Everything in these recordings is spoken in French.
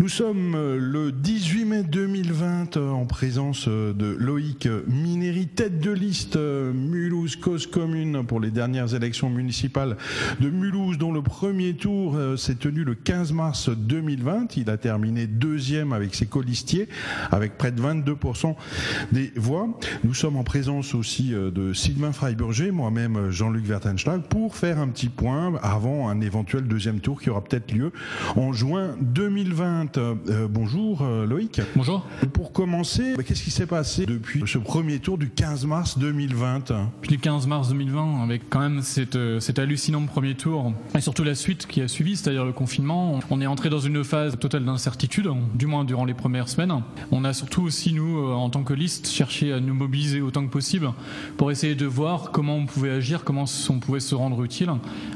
Nous sommes euh, le 18 mai 2020 euh, en présence euh, de Loïc Minéry, tête de liste Mulhouse Cause Commune pour les dernières élections municipales de Mulhouse, dont le premier tour s'est tenu le 15 mars 2020. Il a terminé deuxième avec ses colistiers, avec près de 22% des voix. Nous sommes en présence aussi de Sylvain Freiburger, moi-même Jean-Luc Vertenschlag, pour faire un petit point avant un éventuel deuxième tour qui aura peut-être lieu en juin 2020. Euh, bonjour euh, Loïc. Bonjour. Pour commencer, bah, qu'est-ce qui s'est passé depuis ce premier tour du 15 mars 2020 Puis le 15 mars 2020, avec quand même euh, cet, hallucinant premier tour, et surtout la suite qui a suivi, c'est-à-dire le confinement, on est entré dans une phase totale d'incertitude, du moins durant les premières semaines. On a surtout aussi, nous, en tant que liste, cherché à nous mobiliser autant que possible pour essayer de voir comment on pouvait agir, comment on pouvait se rendre utile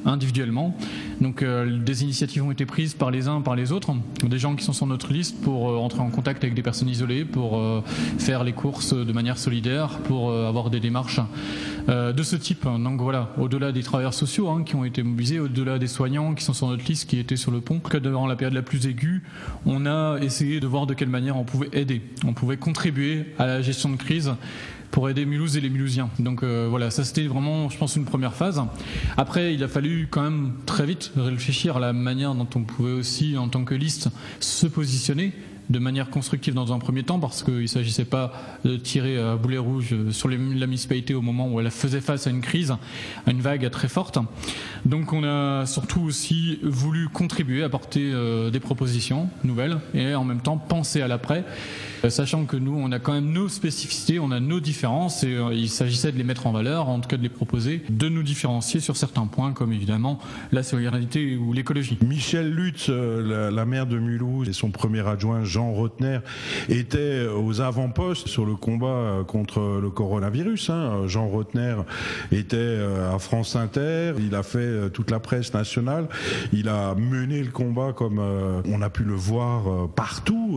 individuellement. Donc des initiatives ont été prises par les uns, par les autres, des gens qui sont sur notre liste pour euh, entrer en contact avec des personnes isolées, pour euh, faire les courses de manière solidaire, pour euh, avoir des démarches de ce type. Donc voilà, au-delà des travailleurs sociaux hein, qui ont été mobilisés, au-delà des soignants qui sont sur notre liste, qui étaient sur le pont, que durant la période la plus aiguë, on a essayé de voir de quelle manière on pouvait aider, on pouvait contribuer à la gestion de crise pour aider Mulhouse et les Mulhousiens. Donc voilà, ça c'était vraiment, je pense, une première phase. Après, il a fallu quand même très vite réfléchir à la manière dont on pouvait aussi, en tant que liste, se positionner de manière constructive dans un premier temps parce qu'il ne s'agissait pas de tirer à boulet rouge sur la municipalité au moment où elle faisait face à une crise, à une vague très forte. Donc on a surtout aussi voulu contribuer, apporter euh, des propositions nouvelles et en même temps penser à l'après, euh, sachant que nous on a quand même nos spécificités, on a nos différences et euh, il s'agissait de les mettre en valeur, en tout cas de les proposer, de nous différencier sur certains points comme évidemment la solidarité ou l'écologie. Michel Lutz, la, maire de Mulhouse et son premier adjoint Jean Rotner était aux avant-postes sur le combat contre le coronavirus. Hein. Jean Rotner était euh, à France Inter, il a fait euh, toute la presse nationale, il a mené le combat comme euh, on a pu le voir partout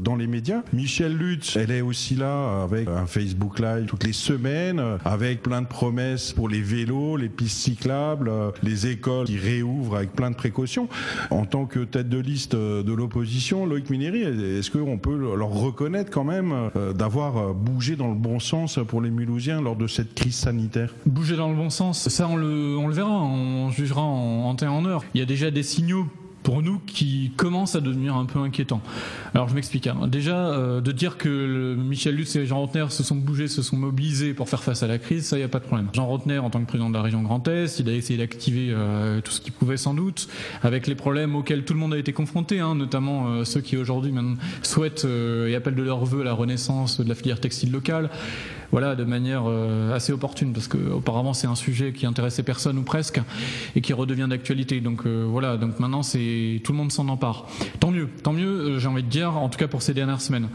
dans les médias. Michel Lutz, elle est aussi là avec un Facebook Live toutes les semaines, avec plein de promesses pour les vélos, les pistes cyclables, les écoles qui réouvrent avec plein de précautions. En tant que tête de liste de l'opposition, Loïc Minéry, est-ce qu'on peut leur reconnaître quand même euh, d'avoir euh, bougé dans le bon sens pour les Mulhousiens lors de cette crise sanitaire? Bouger dans le bon sens, ça on le, verra, on jugera en temps et en heure. Il y a déjà des signaux pour nous qui commence à devenir un peu inquiétant. Alors je m'explique. Hein. Déjà, euh, de dire que Michel Lutz et Jean Rotner se sont bougés, se sont mobilisés pour faire face à la crise, ça, il n'y a pas de problème. Jean Rotner, en tant que président de la région Grand Est, il a essayé d'activer euh, tout ce qu'il pouvait sans doute, avec les problèmes auxquels tout le monde a été confronté, hein, notamment euh, ceux qui aujourd'hui souhaitent et appellent de leur vœu la renaissance de la filière textile locale voilà, de manière euh, assez opportune, parce qu'auparavant c'est un sujet qui intéressait personne ou presque, et qui redevient d'actualité. Donc euh, voilà, donc maintenant c'est tout le monde s'en empare. Tant mieux, tant mieux, euh, j'ai envie de dire, en tout cas pour ces dernières semaines.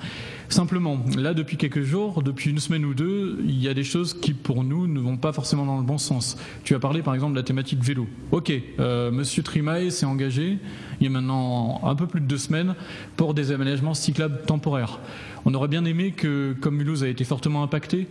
Simplement, là depuis quelques jours, depuis une semaine ou deux, il y a des choses qui pour nous ne vont pas forcément dans le bon sens. Tu as parlé par exemple de la thématique vélo. Ok, Monsieur Trimae s'est engagé il y a maintenant un peu plus de deux semaines pour des aménagements cyclables temporaires. On aurait bien aimé que, comme Mulhouse a été fortement impacté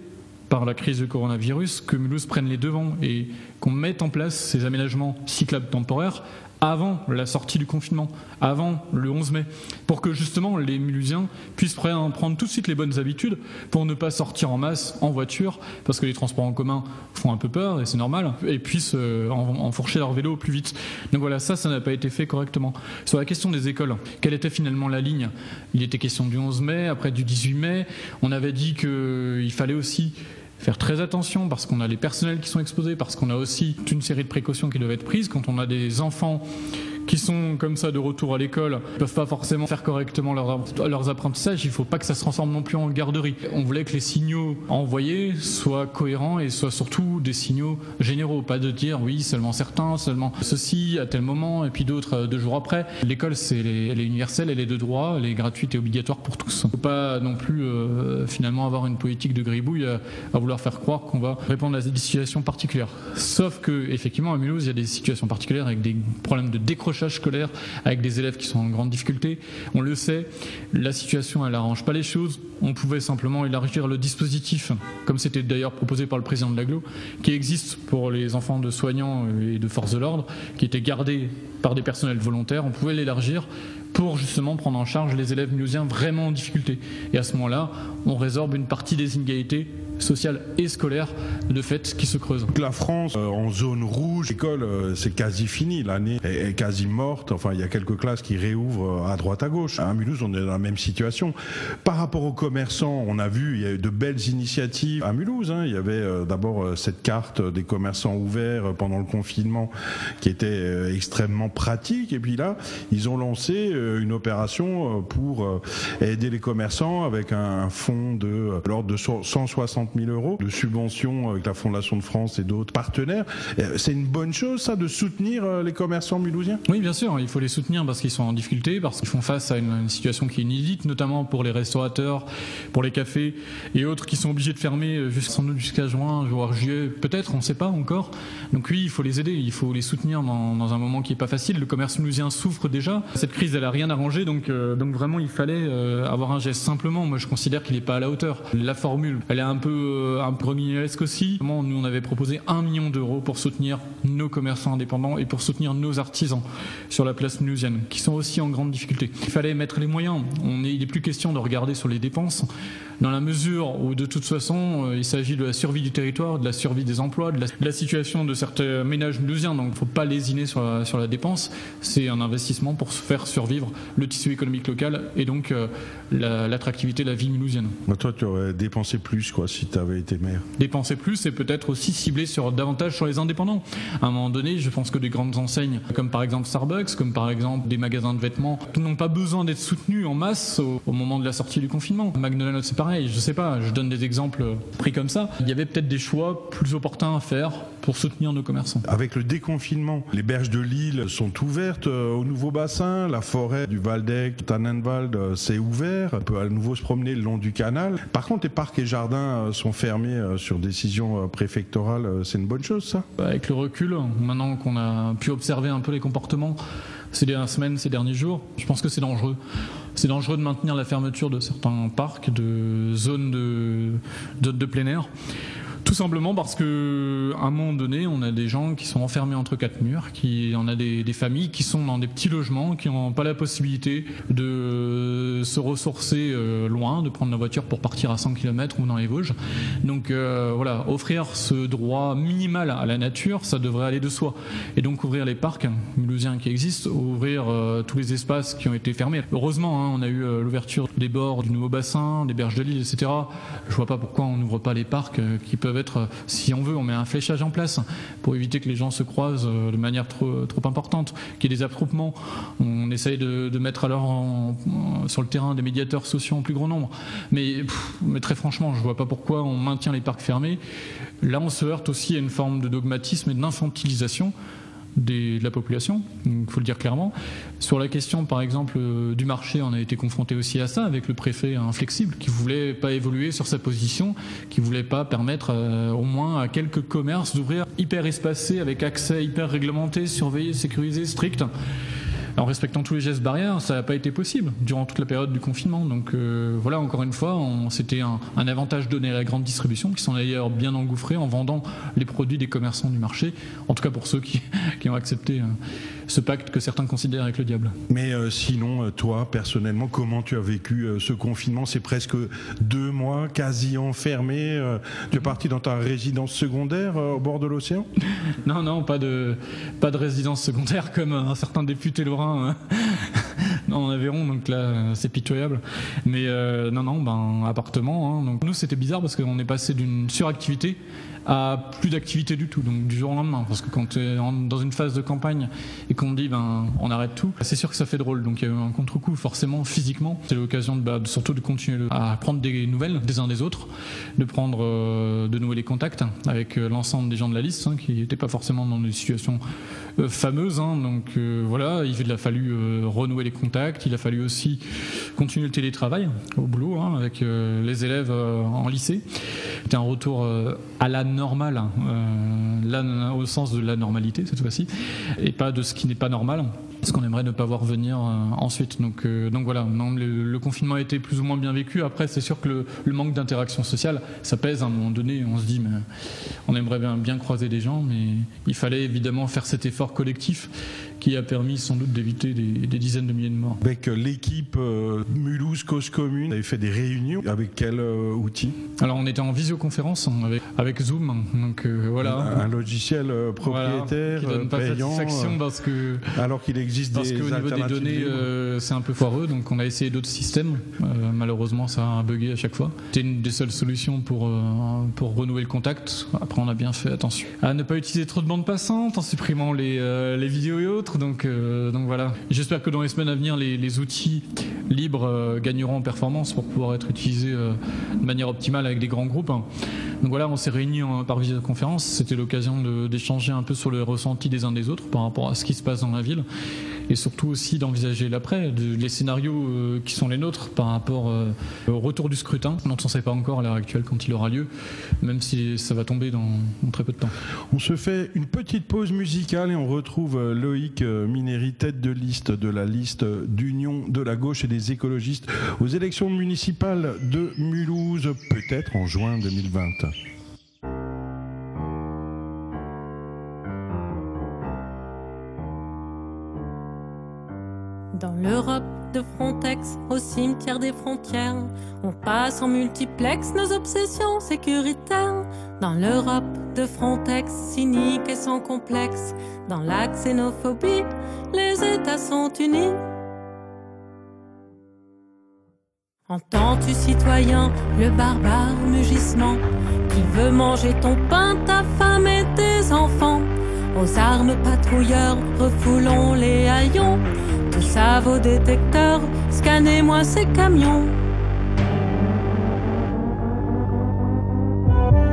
par la crise du coronavirus, que Mulhouse prenne les devants et qu'on mette en place ces aménagements cyclables temporaires avant la sortie du confinement, avant le 11 mai, pour que justement les Mulhusiens puissent prendre tout de suite les bonnes habitudes pour ne pas sortir en masse en voiture, parce que les transports en commun font un peu peur, et c'est normal, et puissent euh, enfourcher leur vélo plus vite. Donc voilà, ça, ça n'a pas été fait correctement. Sur la question des écoles, quelle était finalement la ligne? Il était question du 11 mai, après du 18 mai, on avait dit qu'il fallait aussi faire très attention parce qu'on a les personnels qui sont exposés, parce qu'on a aussi toute une série de précautions qui doivent être prises. Quand on a des enfants qui sont comme ça de retour à l'école ne peuvent pas forcément faire correctement leurs apprentissages, il ne faut pas que ça se transforme non plus en garderie. On voulait que les signaux envoyés soient cohérents et soient surtout des signaux généraux, pas de dire oui seulement certains, seulement ceci à tel moment et puis d'autres euh, deux jours après. L'école elle est universelle, elle est de droit, elle est gratuite et obligatoire pour tous. Il ne faut pas non plus euh, finalement avoir une politique de gribouille à, à vouloir faire croire qu'on va répondre à des situations particulières. Sauf que effectivement à Mulhouse il y a des situations particulières avec des problèmes de décrochage scolaire avec des élèves qui sont en grande difficulté. On le sait, la situation, elle n'arrange pas les choses. On pouvait simplement élargir le dispositif, comme c'était d'ailleurs proposé par le président de l'aglo, qui existe pour les enfants de soignants et de forces de l'ordre, qui étaient gardés par des personnels volontaires. On pouvait l'élargir pour justement prendre en charge les élèves mulhousiens vraiment en difficulté. Et à ce moment-là, on résorbe une partie des inégalités sociales et scolaires de fait qui se creusent. La France euh, en zone rouge, l'école euh, c'est quasi fini, l'année est, quasi morte. Enfin, il y a quelques classes qui réouvrent à droite à gauche. À Mulhouse, on est dans la même situation. Par rapport aux commerçants, on a vu il y a eu de belles initiatives à Mulhouse. Hein. Il y avait d'abord cette carte des commerçants ouverts pendant le confinement qui était extrêmement pratique. Et puis là, ils ont lancé euh, une opération euh, pour euh, aider les commerçants avec un fonds de l'ordre de 160 000 euros de subventions avec la Fondation de France et d'autres partenaires. C'est une bonne chose, ça, de soutenir les commerçants mulhousiens? Oui, bien sûr, il faut les soutenir parce qu'ils sont en difficulté, parce qu'ils font face à une, situation qui est inédite, notamment pour les restaurateurs, pour les cafés et autres qui sont obligés de fermer jusqu'à juin, voire juillet, peut-être, on ne sait pas encore. Donc oui, il faut les aider, il faut les soutenir dans, un moment qui n'est pas facile. Le commerce mulhousien souffre déjà. Cette crise, elle a rien arrangé, donc, euh, vraiment, il fallait euh, avoir un geste. Simplement, moi, je considère qu'il n'est pas à la hauteur. La formule, elle est un peu, euh, un peu aussi. Nous, on avait proposé un million d'euros pour soutenir nos commerçants indépendants et pour soutenir nos artisans sur la place mulhousienne, qui sont aussi en grande difficulté. Il fallait mettre les moyens. Il n'est plus question de regarder sur les dépenses dans la mesure où de toute façon il s'agit de la survie du territoire, de la survie des emplois, de la, situation de certains ménages mulhousiens, donc il ne faut pas lésiner sur la, sur la dépense, c'est un investissement pour faire survivre le tissu économique local et donc euh, l'attractivité de la vie mulhousienne. toi, tu aurais dépensé plus quoi, si tu avais été maire Dépenser plus et peut-être aussi cibler sur, davantage sur les indépendants. À un moment donné, je pense que des grandes enseignes, comme par exemple Starbucks, comme par exemple des magasins de vêtements, n'ont pas besoin d'être soutenus en masse au, moment de la sortie du confinement. McDonald's, c'est pareil, je sais pas, je donne des exemples pris comme ça. Il y avait peut-être des choix plus opportuns à faire pour soutenir nos commerçants. Avec le déconfinement, les berges de l'île sont ouvertes euh, au nouveau bassin, la forêt du Waldeck, Tannenwald, euh, c'est ouvert, on peut à nouveau se promener le long du canal. Par contre, les parcs et jardins euh, sont fermés sur décision préfectorale, c'est une bonne chose ça bah, Avec le recul, maintenant qu'on a pu observer un peu les comportements ces dernières semaines, ces derniers jours, je pense que c'est dangereux. C'est dangereux de maintenir la fermeture de certains parcs, de zones de, de, de plein air. Tout simplement parce que à un moment donné, on a des gens qui sont enfermés entre quatre murs, qui on a des, familles qui sont dans des petits logements, qui n'ont pas la possibilité de se ressourcer euh, loin, de prendre la voiture pour partir à 100 km ou dans les Vosges. Donc euh, voilà, offrir ce droit minimal à la nature, ça devrait aller de soi. Et donc ouvrir les parcs mulhousiens qui existent, ouvrir euh, tous les espaces qui ont été fermés. Heureusement, hein, on a eu l'ouverture des bords du nouveau bassin, des berges de l'île, etc. Je vois pas pourquoi on n'ouvre pas les parcs qui peuvent être, si on veut, on met un fléchage en place pour éviter que les gens se croisent euh, de manière trop, trop importante, qu'il y ait des attroupements. On essaye de, mettre alors sur le terrain des médiateurs sociaux en plus grand nombre. Mais très franchement, je ne vois pas pourquoi on maintient les parcs fermés. Là, on se heurte aussi à une forme de dogmatisme et d'infantilisation de la population, il faut le dire clairement. Sur la question, par exemple, euh, du marché, on a été confronté aussi à ça avec le préfet inflexible qui voulait pas évoluer sur sa position, qui voulait pas permettre euh, au moins à quelques commerces d'ouvrir hyper espacés avec accès hyper réglementé, surveillé, sécurisé, strict en respectant tous les gestes barrières, ça n'a pas été possible durant toute la période du confinement. Donc euh, voilà, encore une fois, c'était un, avantage donné à la grande distribution, qui sont d'ailleurs bien engouffrés en vendant les produits des commerçants du marché, en tout cas pour ceux qui, ont accepté euh, ce pacte que certains considèrent avec le diable. Mais euh, sinon, toi, personnellement, comment tu as vécu ce confinement? C'est presque deux mois quasi enfermé. tu es parti dans ta résidence secondaire au bord de l'océan? Non, non, pas de, pas de résidence secondaire comme un certain député lorrain. En Aveyron, donc là c'est pitoyable. Mais euh, non, non, ben appartement. Hein. Donc nous c'était bizarre parce qu'on est passé d'une suractivité à plus d'activité du tout, donc du jour au lendemain. Parce que quand tu es dans une phase de campagne et qu'on dit ben on arrête tout, c'est sûr que ça fait drôle. Donc il y a eu un contre-coup forcément physiquement. C'est l'occasion de, bah, surtout de continuer à prendre des nouvelles des uns des autres, de prendre euh, de nouveau les contacts avec euh, l'ensemble des gens de la liste hein, qui n'étaient pas forcément dans des situations euh, fameuses. Hein. donc voilà, il a fallu renouer les contacts. Il a fallu aussi continuer le télétravail au boulot hein, avec les élèves en lycée. C'était un retour à la normal, hein. euh, au sens de la normalité cette fois-ci, et pas de ce qui n'est pas normal. Ce qu'on aimerait ne pas voir venir ensuite. Donc, donc voilà, non, le, confinement a été plus ou moins bien vécu. Après, c'est sûr que le, le manque d'interaction sociale, ça pèse à un moment donné. On se dit, mais on aimerait bien, bien croiser des gens, mais il fallait évidemment faire cet effort collectif qui a permis sans doute d'éviter des, dizaines de milliers de morts. Avec euh, l'équipe euh, Mulhouse Cause Commune, vous avez fait des réunions avec quel euh, outil? Alors on était en visioconférence avec, avec Zoom, donc voilà. Un, logiciel propriétaire qui donne pas satisfaction parce que alors qu'il existe parce des qu'au niveau des données c'est un peu foireux, donc on a essayé d'autres systèmes. malheureusement ça a bugué à chaque fois. C'était une des seules solutions pour pour renouer le contact. Après on a bien fait attention à ne pas utiliser trop de bandes passantes en supprimant les les vidéos et autres. Donc, euh, donc voilà. J'espère que dans les semaines à venir, les, outils libres euh, gagneront en performance pour pouvoir être utilisés euh, de manière optimale avec des grands groupes. Donc voilà, on s'est réunis par visioconférence. C'était l'occasion d'échanger un peu sur le ressenti des uns des autres par rapport à ce qui se passe dans la ville et surtout aussi d'envisager l'après, les scénarios qui sont les nôtres par rapport au retour du scrutin, on ne sait pas encore à l'heure actuelle quand il aura lieu, même si ça va tomber dans, dans très peu de temps. On se fait une petite pause musicale et on retrouve Loïc Minéry, tête de liste de la liste d'Union de la gauche et des écologistes aux élections municipales de Mulhouse, peut-être en juin 2020. Dans l'Europe de Frontex, au cimetière des frontières, on passe en multiplex nos obsessions sécuritaires. Dans l'Europe de Frontex, cynique et sans complexe, dans la xénophobie, les États sont unis. Entends-tu, citoyen, le barbare mugissement qui veut manger ton pain, ta femme et tes enfants? Aux armes patrouilleurs, refoulons les haillons. Tout ça vos détecteurs, scannez-moi ces camions.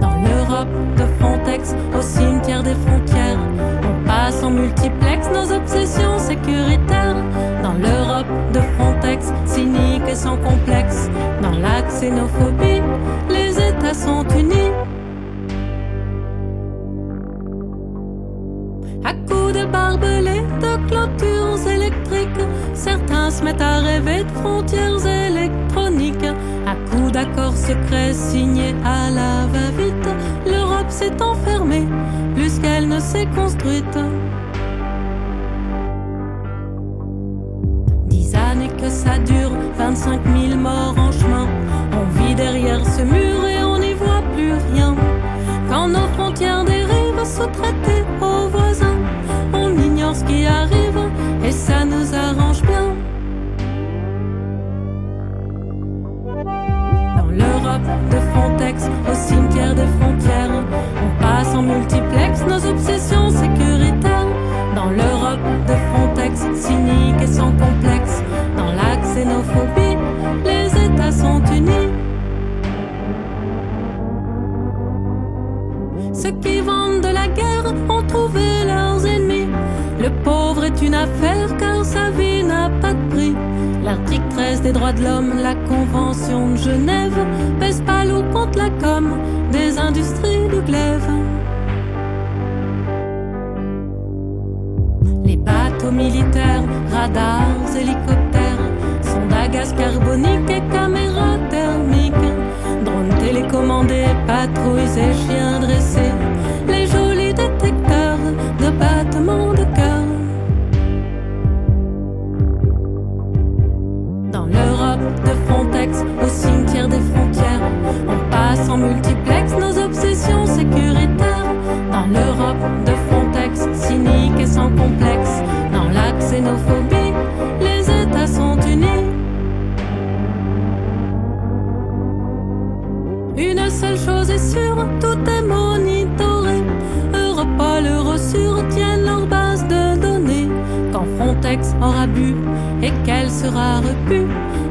Dans l'Europe de Frontex, au cimetière des frontières, on passe en multiplex nos obsessions sécuritaires. Dans l'Europe de Frontex, cynique et sans complexe, dans la xénophobie, les États sont unis. Certains se mettent à rêver de frontières électroniques. À coups d'accords secrets signés à la va-vite, l'Europe s'est enfermée plus qu'elle ne s'est construite. Dix années que ça dure, 25 000 morts en chemin. On vit derrière ce mur et on n'y voit plus rien. Quand nos frontières dérivent sous traiter aux voisins, ce qui arrive et ça nous arrange bien. Dans l'Europe de Frontex, au cimetière des frontières, on passe en multiplex nos obsessions sécuritaires. Dans l'Europe de Frontex, cynique et sans complexe, dans la xénophobie, les États sont unis. Ceux qui vendent de la guerre ont trouvé une affaire car sa vie n'a pas de prix. L'article 13 des droits de l'homme, la Convention de Genève, pèse pas lourd contre la com des industries du glaive. Les bateaux militaires, radars, hélicoptères, sondes à gaz carbonique et caméras thermiques, drones télécommandés, patrouilles et chiens dressés, les jolis détecteurs de battements de cœur. De Frontex, au cimetière des frontières, on passe en multiplex nos obsessions sécuritaires. Dans l'Europe de Frontex, cynique et sans complexe, dans la xénophobie, les États sont unis. Une seule chose est sûre, tout est monitoré. Europol, Eurosur Aura bu et qu'elle sera repue,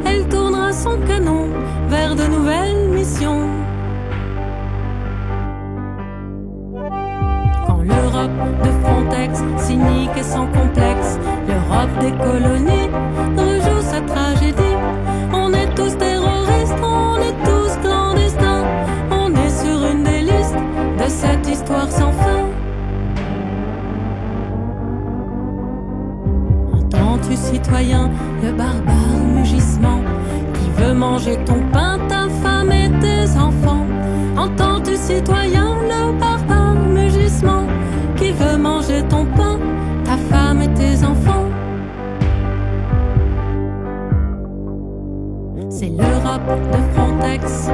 elle tournera son canon vers de nouvelles missions. Quand l'Europe de Frontex, cynique et sans complexe, l'Europe des colonies rejoue sa tragédie. On est tous terroristes, on est tous clandestins, on est sur une des listes de cette histoire sans fin. citoyen, le barbare mugissement qui veut manger ton pain, ta femme et tes enfants. Entends-tu, citoyen, le barbare mugissement qui veut manger ton pain, ta femme et tes enfants. C'est l'Europe de Frontex.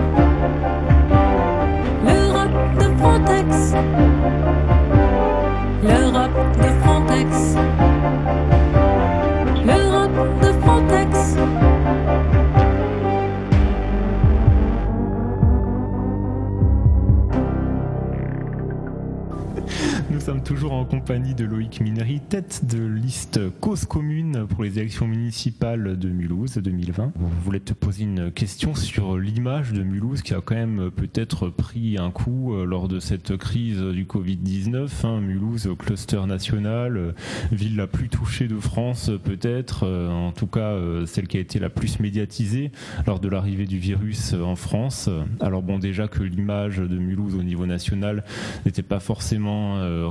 L'Europe de Frontex. L'Europe toujours en compagnie de Loïc Minery, tête de liste cause commune pour les élections municipales de Mulhouse 2020. Je voulais te poser une question sur l'image de Mulhouse qui a quand même peut-être pris un coup euh, lors de cette crise du Covid-19. hein. Mulhouse, cluster national, euh, ville la plus touchée de France peut-être, euh, en tout cas celle qui a été la plus médiatisée lors de l'arrivée du virus en France. Alors bon déjà que l'image de Mulhouse au niveau national n'était pas forcément euh,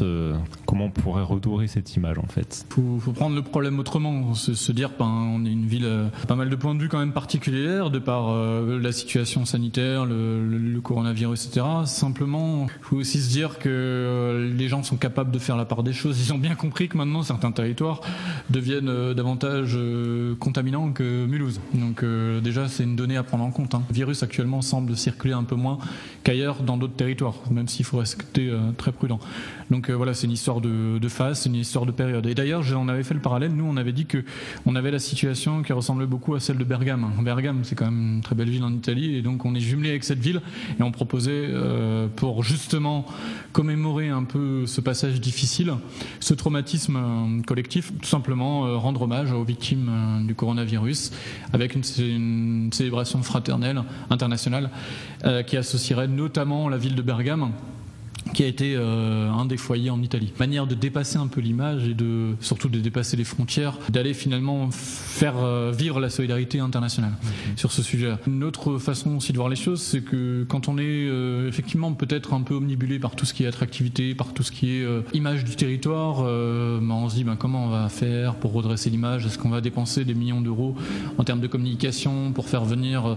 euh, comment on pourrait redorer cette image en fait faut, faut prendre le problème autrement, se, dire ben, on est une ville euh, pas mal de points de vue quand même particulière de par euh, la situation sanitaire, le, coronavirus, etc. Simplement, il faut aussi se dire que les gens sont capables de faire la part des choses. Ils ont bien compris que maintenant certains territoires deviennent davantage contaminants que Mulhouse. Donc déjà c'est une donnée à prendre en compte. hein. Le virus actuellement semble circuler un peu moins qu'ailleurs dans d'autres territoires, même s'il faut rester très prudent. Donc euh, voilà, c'est une histoire de, de phase, c'est une histoire de période. Et d'ailleurs, j'en avais fait le parallèle. Nous, on avait dit que on avait la situation qui ressemblait beaucoup à celle de Bergame. Bergame, c'est quand même une très belle ville en Italie, et donc on est jumelé avec cette ville, et on proposait euh, pour justement commémorer un peu ce passage difficile, ce traumatisme euh, collectif, tout simplement rendre hommage aux victimes du coronavirus avec une, célébration fraternelle internationale qui associerait notamment la ville de Bergame qui a été euh, un des foyers en Italie. Manière de dépasser un peu l'image et de surtout de dépasser les frontières, d'aller finalement faire euh, vivre la solidarité internationale sur ce sujet. Une autre façon aussi de voir les choses, c'est que quand on est euh, effectivement peut-être un peu omnibulé par tout ce qui est attractivité, par tout ce qui est euh, image du territoire, euh, ben, on se dit ben, comment on va faire pour redresser l'image? Est-ce qu'on va dépenser des millions d'euros en termes de communication pour faire venir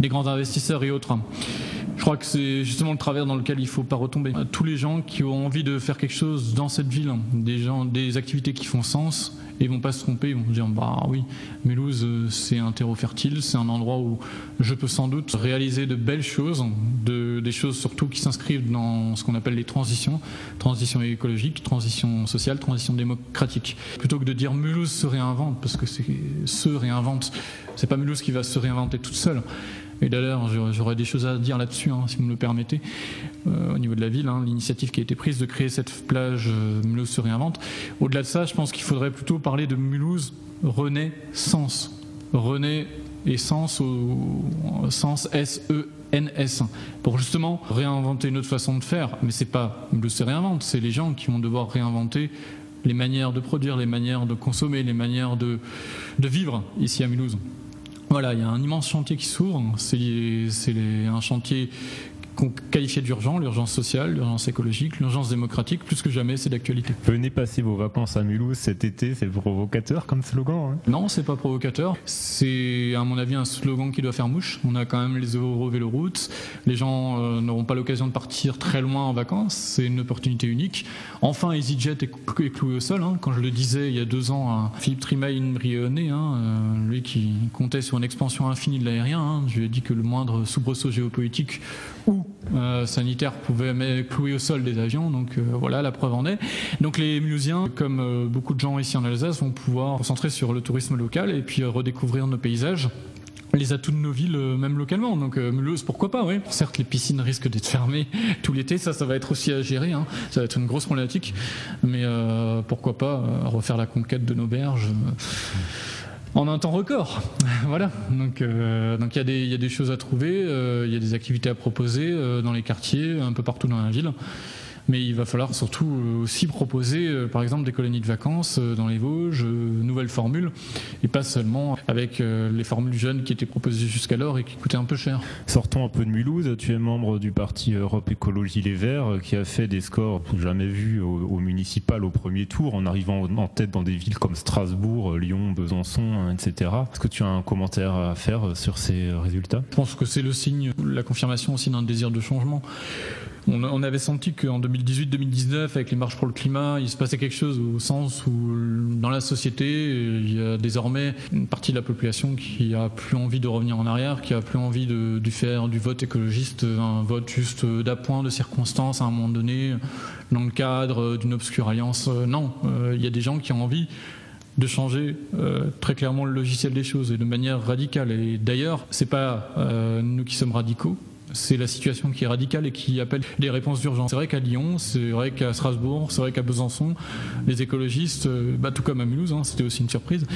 des grands investisseurs et autres? Je crois que c'est justement le travers dans lequel il faut pas retomber. Tous les gens qui ont envie de faire quelque chose dans cette ville, hein, des gens, des activités qui font sens, et vont pas se tromper, ils vont se dire bah oui, Mulhouse euh, c'est un terreau fertile, c'est un endroit où je peux sans doute réaliser de belles choses, de, des choses surtout qui s'inscrivent dans ce qu'on appelle les transitions, transition écologique, transition sociale, transition démocratique. Plutôt que de dire Mulhouse se réinvente, parce que c'est se réinvente, c'est pas Mulhouse qui va se réinventer toute seule. Et d'ailleurs, j'aurais- des choses à dire là-dessus, hein, si vous me le permettez, euh, au niveau de la ville, hein, l'initiative qui a été prise de créer cette plage euh, Mulhouse se réinvente. Au-delà de ça, je pense qu'il faudrait plutôt parler de Mulhouse renaissance. Renaît et sens au sens S-E-N-S. Pour justement réinventer une autre façon de faire. Mais c'est pas Mulhouse se réinvente, c'est les gens qui vont devoir réinventer les manières de produire, les manières de consommer, les manières de vivre ici à Mulhouse. Voilà, il y a un immense chantier qui s'ouvre. C'est un chantier qu'on qualifiait d'urgent, l'urgence sociale, l'urgence écologique, l'urgence démocratique. Plus que jamais, c'est d'actualité. Venez passer vos vacances à Mulhouse cet été, c'est provocateur comme slogan. hein. Non, c'est pas provocateur. C'est, à mon avis, un slogan qui doit faire mouche. On a quand même les Eurovéloroutes. Les gens euh, n'auront pas l'occasion de partir très loin en vacances. C'est une opportunité unique. Enfin, EasyJet est, clou- est cloué au sol. hein. Quand je le disais il y a deux ans à Philippe Trimaine-Brionnais, hein, euh, lui qui comptait sur une expansion infinie de l'aérien, hein, je lui ai dit que le moindre soubresaut géopolitique euh, sanitaire pouvait mettre- clouer au sol des avions. Donc euh, voilà, la preuve en est. Donc les Mulhousiens, comme euh, beaucoup de gens ici en Alsace, vont pouvoir concentrer sur le tourisme local et puis euh, redécouvrir nos paysages les atouts de nos villes, euh, même localement. Donc euh, Mulhouse, pourquoi pas, oui. Certes, les piscines risquent d'être fermées tout l'été, ça, ça va être aussi à gérer. hein. Ça va être une grosse problématique. Mais euh, pourquoi pas euh, refaire la conquête de nos berges euh, en un temps record. voilà. Donc, euh, donc il y, a des- il y a des choses à trouver, euh, il y a des activités à proposer euh, dans les quartiers, un peu partout dans la ville. Mais il va falloir surtout aussi proposer, par exemple, des colonies de vacances dans les Vosges, nouvelles formules, et pas seulement avec les formules jeunes qui étaient proposées jusqu'alors et qui coûtaient un peu cher. Sortons un peu de Mulhouse. Tu es membre du parti Europe Écologie Les Verts, qui a fait des scores jamais vus au, municipal au premier tour, en arrivant en tête dans des villes comme Strasbourg, Lyon, Besançon, etc. Est-ce que tu as un commentaire à faire sur ces résultats? Je pense que c'est le signe, la confirmation aussi d'un désir de changement. On, avait senti qu'en 2018-2019, avec les marches pour le climat, il se passait quelque chose au sens où dans la société, il y a désormais une partie de la population qui a plus envie de revenir en arrière, qui a plus envie de, faire du vote écologiste un vote juste d'appoint, de circonstance à un moment donné, dans le cadre d'une obscure alliance. Non, euh, il y a des gens qui ont envie de changer euh, très clairement le logiciel des choses et de manière radicale. Et d'ailleurs, c'est pas euh, nous qui sommes radicaux, c'est la situation qui est radicale et qui appelle des réponses d'urgence. C'est vrai qu'à Lyon, c'est vrai qu'à Strasbourg, c'est vrai qu'à Besançon, les écologistes, euh, bah, tout comme à Mulhouse, hein, c'était aussi une surprise.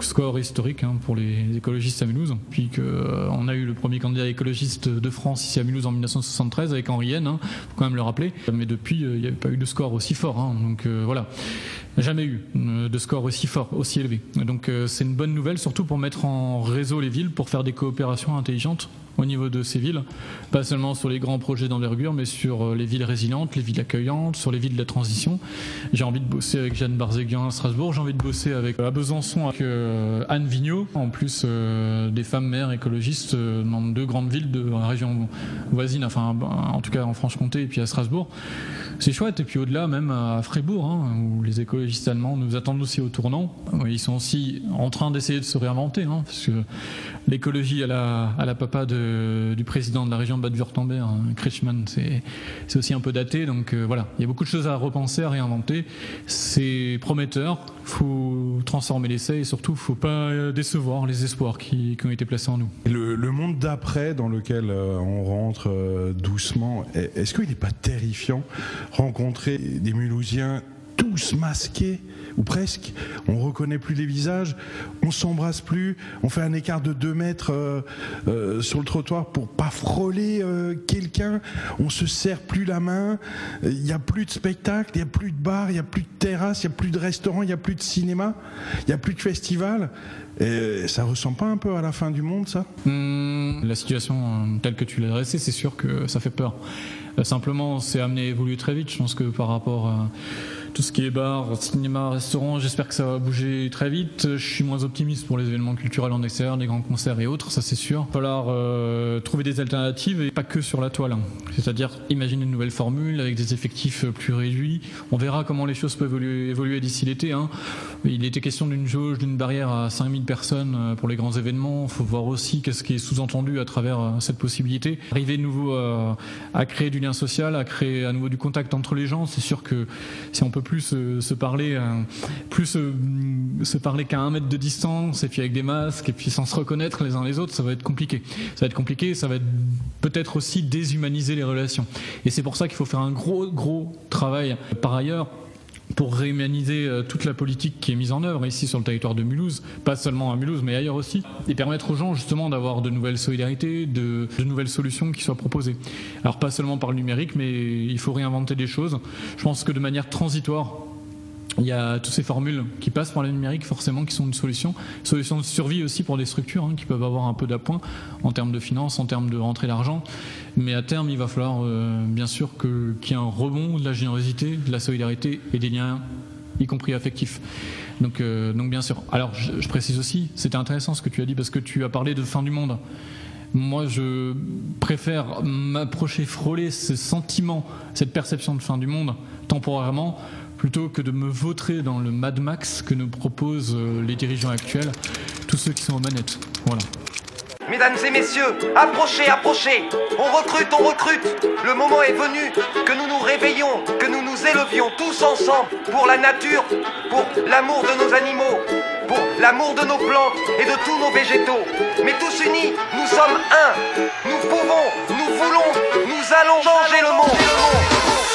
Score historique hein, pour les écologistes à Mulhouse, puis qu'on euh, a eu le premier candidat écologiste de France ici à Mulhouse en 1973 avec Henri Henrienne, hein, faut quand même le rappeler. Mais depuis, euh, il n'y avait pas eu de score aussi fort. Hein, donc voilà, jamais eu de score aussi fort, aussi élevé. Donc c'est une bonne nouvelle, surtout pour mettre en réseau les villes, pour faire des coopérations intelligentes au niveau de ces villes, pas seulement sur les grands projets d'envergure, mais sur euh, les villes résilientes, les villes accueillantes, sur les villes de la transition. J'ai envie de bosser avec Jeanne Barzéguin à Strasbourg, j'ai envie de bosser avec euh, à Besançon avec euh, Anne Vigneault, en plus des femmes mères écologistes dans deux grandes villes de la région voisine, enfin en tout cas en Franche-Comté et puis à Strasbourg. C'est chouette, et puis au-delà même à Fribourg, hein, où les écologistes allemands nous attendent aussi au tournant. Ils sont aussi en train d'essayer de se réinventer, hein, parce que l'écologie à la, à la papa du président de la région Bade-Württemberg, hein, c'est aussi un peu daté. Donc euh, voilà, il y a beaucoup de choses à repenser, à réinventer. C'est prometteur. Faut transformer l'essai et surtout, il faut pas décevoir les espoirs qui, ont été placés en nous. Le, le monde d'après dans lequel euh, on rentre euh, doucement, est-ce qu'il n'est pas terrifiant rencontrer des Mulhousiens tous masqués ou presque. On reconnaît plus les visages, on s'embrasse plus, on fait un écart de 2 mètres euh, euh, sur le trottoir pour pas frôler euh, quelqu'un, on se serre plus la main, il n'y a plus de spectacle, il n'y a plus de bar, il n'y a plus de terrasse, il n'y a plus de restaurant, il n'y a plus de cinéma, il n'y a plus de festival. Et ça ressemble pas un peu à la fin du monde, ça? Hmm, La situation telle que tu l'as dressée, c'est sûr que ça fait peur. simplement, c'est amené à évoluer très vite. Je pense que par rapport à tout ce qui est bar, cinéma, restaurant, j'espère que ça va bouger très vite. Je suis moins optimiste pour les événements culturels en extérieur, les grands concerts et autres, ça c'est sûr. Il va falloir euh, trouver des alternatives et pas que sur la toile. Hein. C'est-à-dire imaginer une nouvelle formule avec des effectifs plus réduits. On verra comment les choses peuvent évoluer, d'ici l'été. Hein. Il était question d'une jauge, d'une barrière à 5000 personnes euh, pour les grands événements. Il faut voir aussi qu'est-ce qui est sous-entendu à travers euh, cette possibilité. Arriver de nouveau à créer du lien social, à créer à nouveau du contact entre les gens, c'est sûr que si on peut plus se, parler, euh, plus se, parler qu'à un mètre de distance et puis avec des masques et puis sans se reconnaître les uns les autres, ça va être compliqué. Ça va être compliqué, ça va peut-être aussi déshumaniser les relations. Et c'est pour ça qu'il faut faire un gros gros travail. Par ailleurs, pour réhumaniser euh, toute la politique qui est mise en œuvre ici sur le territoire de Mulhouse, pas seulement à Mulhouse mais ailleurs aussi, et permettre aux gens justement d'avoir de nouvelles solidarités, de, de, nouvelles solutions qui soient proposées. Alors pas seulement par le numérique, mais il faut réinventer des choses. Je pense que de manière transitoire, il y a toutes ces formules qui passent par le numérique, forcément, qui sont une solution. Solution de survie aussi pour des structures hein, qui peuvent avoir un peu d'appoint en termes de finances, en termes de rentrée d'argent. Mais à terme, il va falloir euh, bien sûr qu'il y ait un rebond de la générosité, de la solidarité et des liens, y compris affectifs. Donc, euh, donc bien sûr. Alors, je, je précise aussi, c'était intéressant ce que tu as dit parce que tu as parlé de fin du monde. Moi, je préfère m'approcher, frôler ce sentiment, cette perception de fin du monde temporairement plutôt que de me vautrer dans le Mad Max que nous proposent euh, les dirigeants actuels, tous ceux qui sont aux manettes. Voilà. Mesdames et messieurs, approchez, approchez On recrute, on recrute Le moment est venu que nous nous réveillons, que nous nous élevions tous ensemble pour la nature, pour l'amour de nos animaux, pour l'amour de nos plantes et de tous nos végétaux. Mais tous unis, nous sommes un. Nous pouvons, nous voulons, nous allons changer le monde.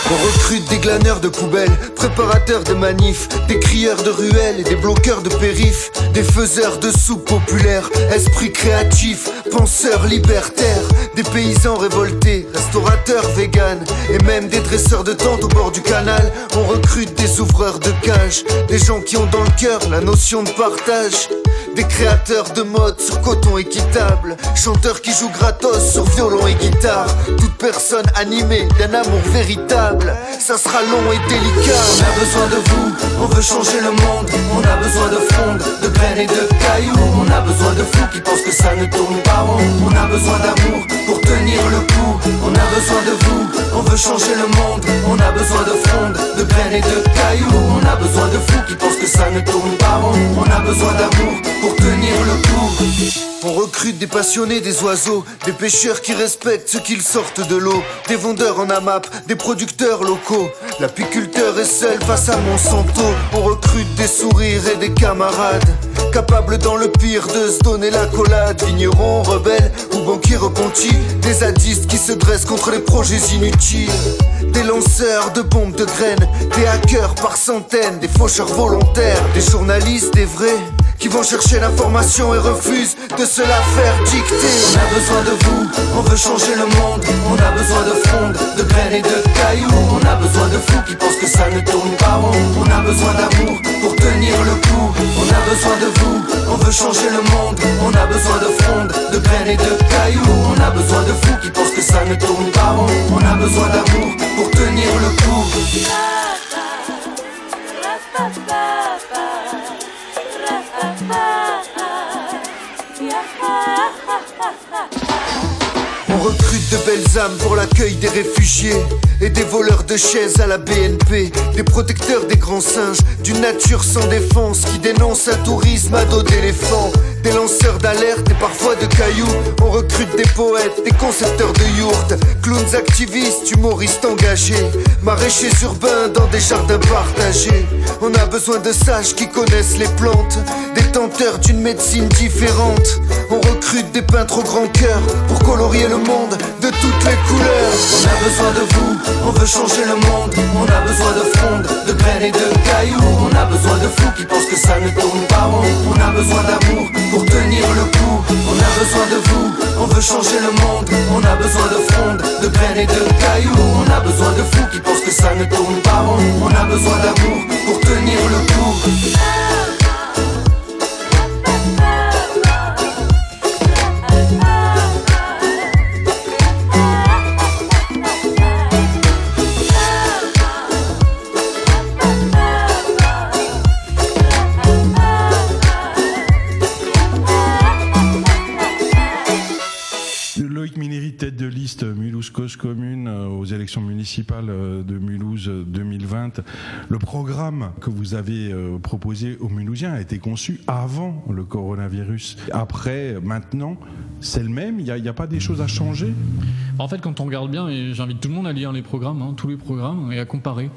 On recrute des glaneurs de poubelles, préparateurs de manifs, des crieurs de ruelles et des bloqueurs de périph', des faiseurs de soupe populaires, esprits créatifs, penseurs libertaires, des paysans révoltés, restaurateurs véganes et même des dresseurs de tentes au bord du canal. On recrute des ouvreurs de cages, des gens qui ont dans le cœur la notion de partage. Des créateurs de mode sur coton équitable, chanteurs qui jouent gratos sur violon et guitare. Toute personne animée d'un amour véritable, ça sera long et délicat. On a besoin de vous, on veut changer le monde. On a besoin de fronde, de graines et de cailloux. On a besoin de fous qui pensent que ça ne tourne pas rond. On a besoin d'amour pour tenir le coup. On a besoin de vous, on veut changer le monde. On a besoin de fronde, de graines et de cailloux. On a besoin de fous qui pensent que ça ne tourne pas rond. On a besoin d'amour pour tenir le coup. On recrute des passionnés des oiseaux, des pêcheurs qui respectent ceux qu'ils sortent de l'eau, des vendeurs en AMAP, des producteurs locaux. L'apiculteur est seul face à Monsanto. On recrute des sourires et des camarades, capables dans le pire de se donner la collade. Vignerons, rebelles ou banquiers repentis, des zadistes qui se dressent contre les projets inutiles. Des lanceurs de bombes de graines, des hackers par centaines, des faucheurs volontaires, des journalistes, des vrais qui vont chercher l'information et refusent de se la faire dicter. On a besoin de vous, on veut changer le monde. On a besoin de fronde, de graines et de cailloux. On a besoin de fous qui pensent que ça ne tourne pas rond. On a besoin d'amour pour tenir le coup. On a besoin de vous, on veut changer le monde. On a besoin de fronde, de graines et de cailloux. On a besoin de fous qui pensent que ça ne tourne pas rond. On a besoin d'amour pour tenir le coup. Recrute de belles âmes pour l'accueil des réfugiés et des voleurs de chaises à la BNP, des protecteurs des grands singes, d'une nature sans défense qui dénonce un tourisme à dos d'éléphant, des lanceurs d'alerte et parfois de cailloux. On recrute des poètes, des concepteurs de yourtes, clowns activistes, humoristes engagés, maraîchers urbains dans des jardins partagés. On a besoin de sages qui connaissent les plantes, des tenteurs d'une médecine différente. On recrute des peintres au grand cœur pour colorier le monde de toutes les couleurs. On a besoin de vous, on veut changer le monde. On a besoin de fronde, de graines et de cailloux. On a besoin de fous qui pensent que ça ne tourne pas rond. On a besoin d'amour pour tenir le coup. On a besoin de vous, on veut changer le monde. On a besoin de fronde, de graines et de cailloux. On a besoin de fous qui pensent que ça ne tourne pas rond. On a besoin d'amour pour tenir le coup. Euh, de Mulhouse euh, 2020. Le programme que vous avez euh, proposé aux Mulhousiens a été conçu avant le coronavirus. Après, maintenant, c'est le même? Il n'y a pas des choses à changer? En fait, quand on regarde bien, et j'invite tout le monde à lire les programmes, hein, tous les programmes, et à comparer.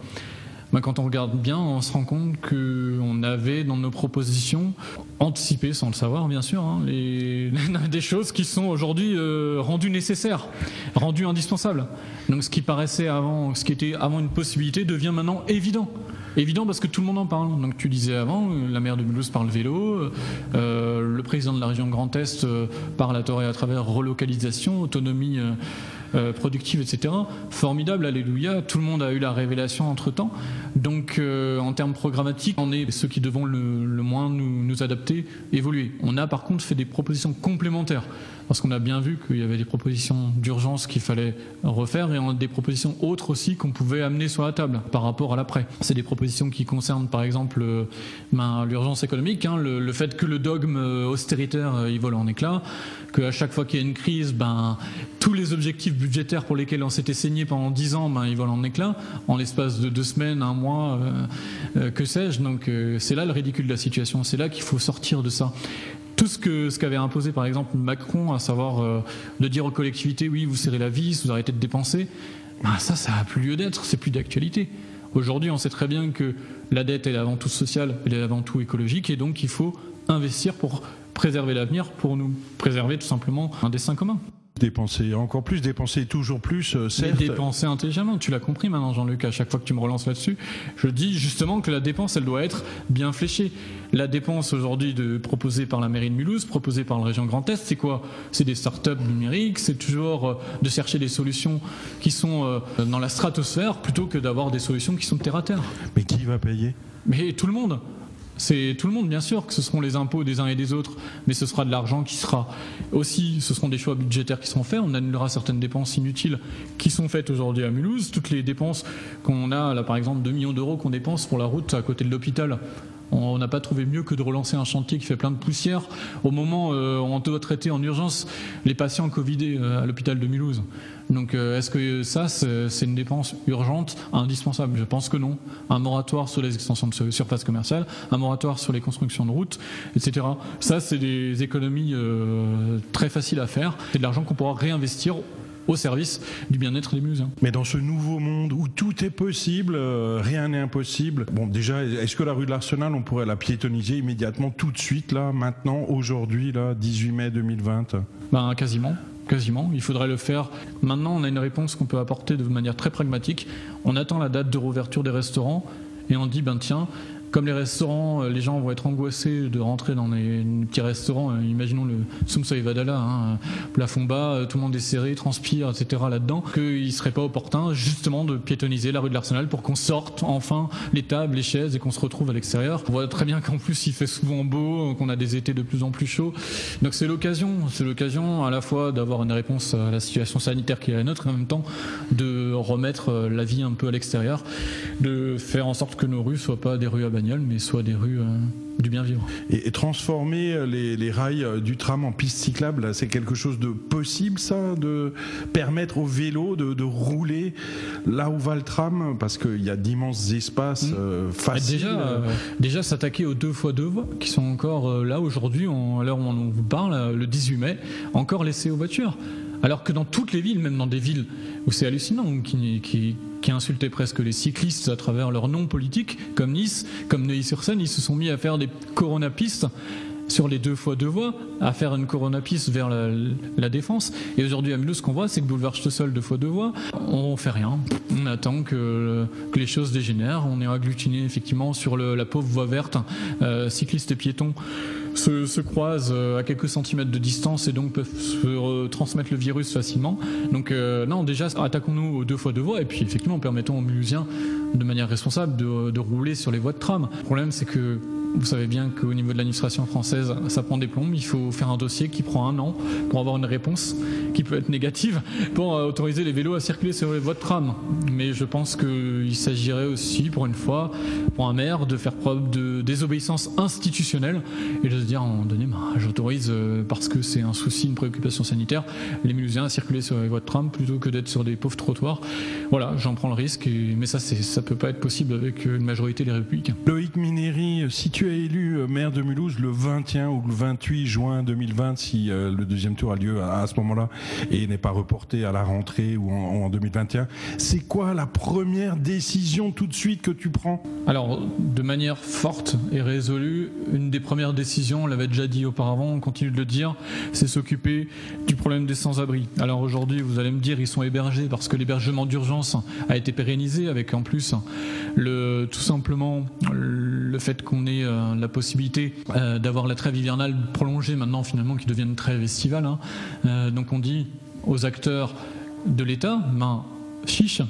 Ben, quand on regarde bien, on se rend compte qu'on avait dans nos propositions anticipé, sans le savoir bien sûr, hein, les, des choses qui sont aujourd'hui euh, rendues nécessaires, rendues indispensables. Donc ce qui paraissait avant, ce qui était avant une possibilité devient maintenant évident. Évident parce que tout le monde en parle. Donc tu disais avant, euh, la maire de Mulhouse parle vélo, euh, le président de la région Grand Est euh, parle à tort à travers relocalisation, autonomie euh, euh, productive, etc. Formidable, alléluia. Tout le monde a eu la révélation entre temps. Donc euh, en termes programmatiques, on est ceux qui devons le, moins nous, adapter, évoluer. On a par contre fait des propositions complémentaires parce qu'on a bien vu qu'il y avait des propositions d'urgence qu'il fallait refaire et des propositions autres aussi qu'on pouvait amener sur la table par rapport à l'après. C'est des propositions qui concernent par exemple euh, ben, l'urgence économique, hein, le, fait que le dogme euh, austéritaire il vole en éclats, qu'à chaque fois qu'il y a une crise, ben, tous les objectifs budgétaires pour lesquels on s'était saigné pendant dix ans, ben, ils volent en éclats en l'espace de deux semaines, un mois, euh, que sais-je. Donc c'est là le ridicule de la situation, c'est là qu'il faut sortir de ça tout ce que ce qu'avait imposé par exemple Macron, à savoir euh, de dire aux collectivités oui vous serrez la vis, vous arrêtez de dépenser, ben ça ça a plus lieu d'être, c'est plus d'actualité. Aujourd'hui on sait très bien que la dette elle est avant tout sociale, elle est avant tout écologique et donc il faut investir pour préserver l'avenir, pour nous préserver tout simplement un dessin commun. Dépenser encore plus, dépenser toujours plus, euh, Mais certes. dépenser intelligemment, tu l'as compris maintenant Jean-Luc, à chaque fois que tu me relances là-dessus, je dis justement que la dépense, elle doit être bien fléchée. La dépense aujourd'hui proposée par la mairie de Mulhouse, proposée par la région Grand Est, c'est quoi? C'est des startups numériques, c'est toujours euh, de chercher des solutions qui sont euh, dans la stratosphère plutôt que d'avoir des solutions qui sont terre à terre. Mais qui va payer? Mais tout le monde. C'est tout le monde, bien sûr, que ce seront les impôts des uns et des autres, mais ce sera de l'argent qui sera aussi, ce seront des choix budgétaires qui seront faits. On annulera certaines dépenses inutiles qui sont faites aujourd'hui à Mulhouse. Toutes les dépenses qu'on a, là, par exemple, 2 millions d'euros qu'on dépense pour la route à côté de l'hôpital. On n'a pas trouvé mieux que de relancer un chantier qui fait plein de poussière au moment euh, où on doit traiter en urgence les patients Covidés euh, à l'hôpital de Mulhouse. Donc euh, est-ce que ça, c'est une dépense urgente, indispensable? Je pense que non. Un moratoire sur les extensions de sur- surface commerciale, un moratoire sur les constructions de routes, etc. Ça, c'est des économies euh, très faciles à faire. C'est de l'argent qu'on pourra réinvestir au service du bien-être des Mulhousiens. Mais dans ce nouveau monde où tout est possible, euh, rien n'est impossible. Bon, déjà, est-ce que la rue de l'Arsenal, on pourrait la piétoniser immédiatement, tout de suite, là, maintenant, aujourd'hui, là, 18 mai 2020 Ben, quasiment. Quasiment. Il faudrait le faire. Maintenant, on a une réponse qu'on peut apporter de manière très pragmatique. On attend la date de réouverture des restaurants et on dit, ben tiens, comme les restaurants, euh, les gens vont être angoissés de rentrer dans des petits restaurants. euh, Imaginons le Sumsoy Vadala, hein, euh, plafond bas, tout le monde est serré, transpire, etc. là-dedans. Qu'il serait pas opportun justement de piétoniser la rue de l'Arsenal pour qu'on sorte enfin les tables, les chaises et qu'on se retrouve à l'extérieur. On voit très bien qu'en plus il fait souvent beau, qu'on a des étés de plus en plus chauds. Donc c'est l'occasion, c'est l'occasion à la fois d'avoir une réponse à la situation sanitaire qui est la nôtre et en même temps de remettre la vie un peu à l'extérieur, de faire en sorte que nos rues soient pas des rues à bagnole mais soient des rues euh, du bien vivre. et, et transformer euh, les, les rails euh, du tram en piste cyclable, c'est quelque chose de possible, ça De permettre au vélo de, de rouler là où va le tram Parce qu'il y a d'immenses espaces Mm. euh, Ah, faciles. Déjà, euh, déjà s'attaquer aux deux fois deux voies qui sont encore euh, là aujourd'hui, à l'heure où on vous parle, le 18 mai, encore laissées aux voitures. Alors que dans toutes les villes, même dans des villes où c'est hallucinant, qui, qui, qui insultaient presque les cyclistes à travers leur nom politique, comme Nice, comme Neuilly-sur-Seine, ils se sont mis à faire des coronapistes sur les deux fois deux voies, à faire une coronapiste vers la, défense. Et aujourd'hui à Mulhouse, ce qu'on voit, c'est que boulevard Stossel deux fois deux voies, on fait rien. On attend que, les choses dégénèrent. On est agglutiné effectivement sur la pauvre voie verte, euh, cyclistes et piétons se, se croisent euh, à quelques centimètres de distance et donc peuvent se transmettre le virus facilement. Donc euh, non, déjà attaquons-nous deux fois deux voies et puis effectivement permettons aux Mulhousiens de manière responsable de, de rouler sur les voies de tram. Le problème c'est que vous savez bien qu'au niveau de l'administration française, ça prend des plombes. Il faut faire un dossier qui prend un an pour avoir une réponse qui peut être négative pour euh, autoriser les vélos à circuler sur les voies de tram. Mais je pense qu'il s'agirait aussi, pour une fois, pour un maire, de faire preuve de désobéissance institutionnelle et de se dire à un moment donné, bah, j'autorise, euh, parce que c'est un souci, une préoccupation sanitaire, les Mulhousiens à circuler sur les voies de tram plutôt que d'être sur des pauvres trottoirs. Voilà, j'en prends le risque, et- mais ça, ça peut pas être possible avec euh, une majorité des républicains. Loïc Minéry, si tu es élu euh, maire de Mulhouse le 21 ou le 28 juin 2020, si euh, le deuxième tour a lieu à, à ce moment-là et n'est pas reporté à la rentrée ou en, en 2021, c'est quoi la première décision tout de suite que tu prends? Alors, de manière forte et résolue, une des premières décisions, on l'avait déjà dit auparavant, on continue de le dire, c'est s'occuper du problème des sans-abri. Alors aujourd'hui, vous allez me dire, ils sont hébergés parce que l'hébergement d'urgence a été pérennisé avec en plus le, tout simplement le fait qu'on ait euh, la possibilité euh, d'avoir la trêve hivernale prolongée maintenant finalement qui devienne une trêve estivale. hein. Euh, donc on dit aux acteurs de l'État, ben, chiche,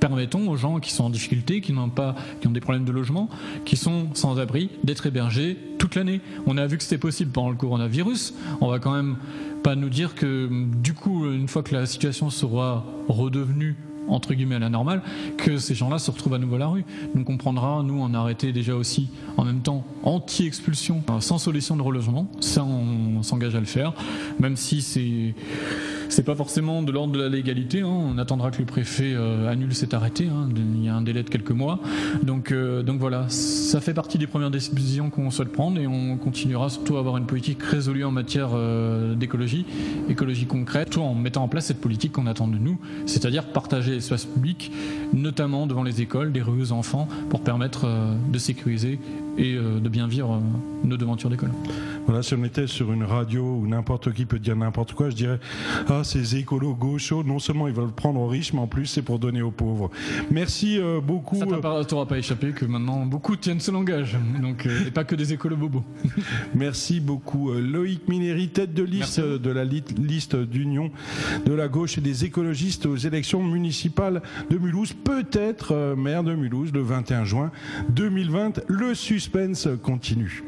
permettons aux gens qui sont en difficulté, qui n'ont pas, qui ont des problèmes de logement, qui sont sans abri, d'être hébergés l'année. On a vu que c'était possible pendant le coronavirus. On va quand même pas nous dire que du coup, une fois que la situation sera redevenue entre guillemets à la normale, que ces gens-là se retrouvent à nouveau à la rue. Donc on prendra, nous, on a arrêté déjà aussi, en même temps, anti-expulsion, euh, sans solution de relogement. Ça, on s'engage à le faire, même si c'est c'est pas forcément de l'ordre de la légalité. hein. On attendra que le préfet euh, annule cet arrêté. hein. Il y a un délai de quelques mois. Donc, euh, donc voilà, ça fait partie des premières décisions qu'on souhaite prendre et on continuera surtout à avoir une politique résolue en matière euh, d'écologie, écologie concrète, tout en mettant en place cette politique qu'on attend de nous, c'est-à-dire partager l'espace public, notamment devant les écoles, des rues aux enfants, pour permettre de sécuriser et de bien vivre nos devantures d'école. Voilà, si on était sur une radio où n'importe qui peut dire n'importe quoi, je dirais Ah, ces écolos gauchos, non seulement ils veulent prendre aux riches, mais en plus c'est pour donner aux pauvres. Merci euh, beaucoup. Ça euh, t'a- t'aura pas échappé que maintenant beaucoup tiennent ce langage, donc, euh, et pas que des écoles bobos. Merci beaucoup. Loïc Minéry, tête de liste Merci. de la li- liste d'union de la gauche et des écologistes aux élections municipales de Mulhouse, peut-être euh, maire de Mulhouse le 21 juin 2020. Le suspense continue.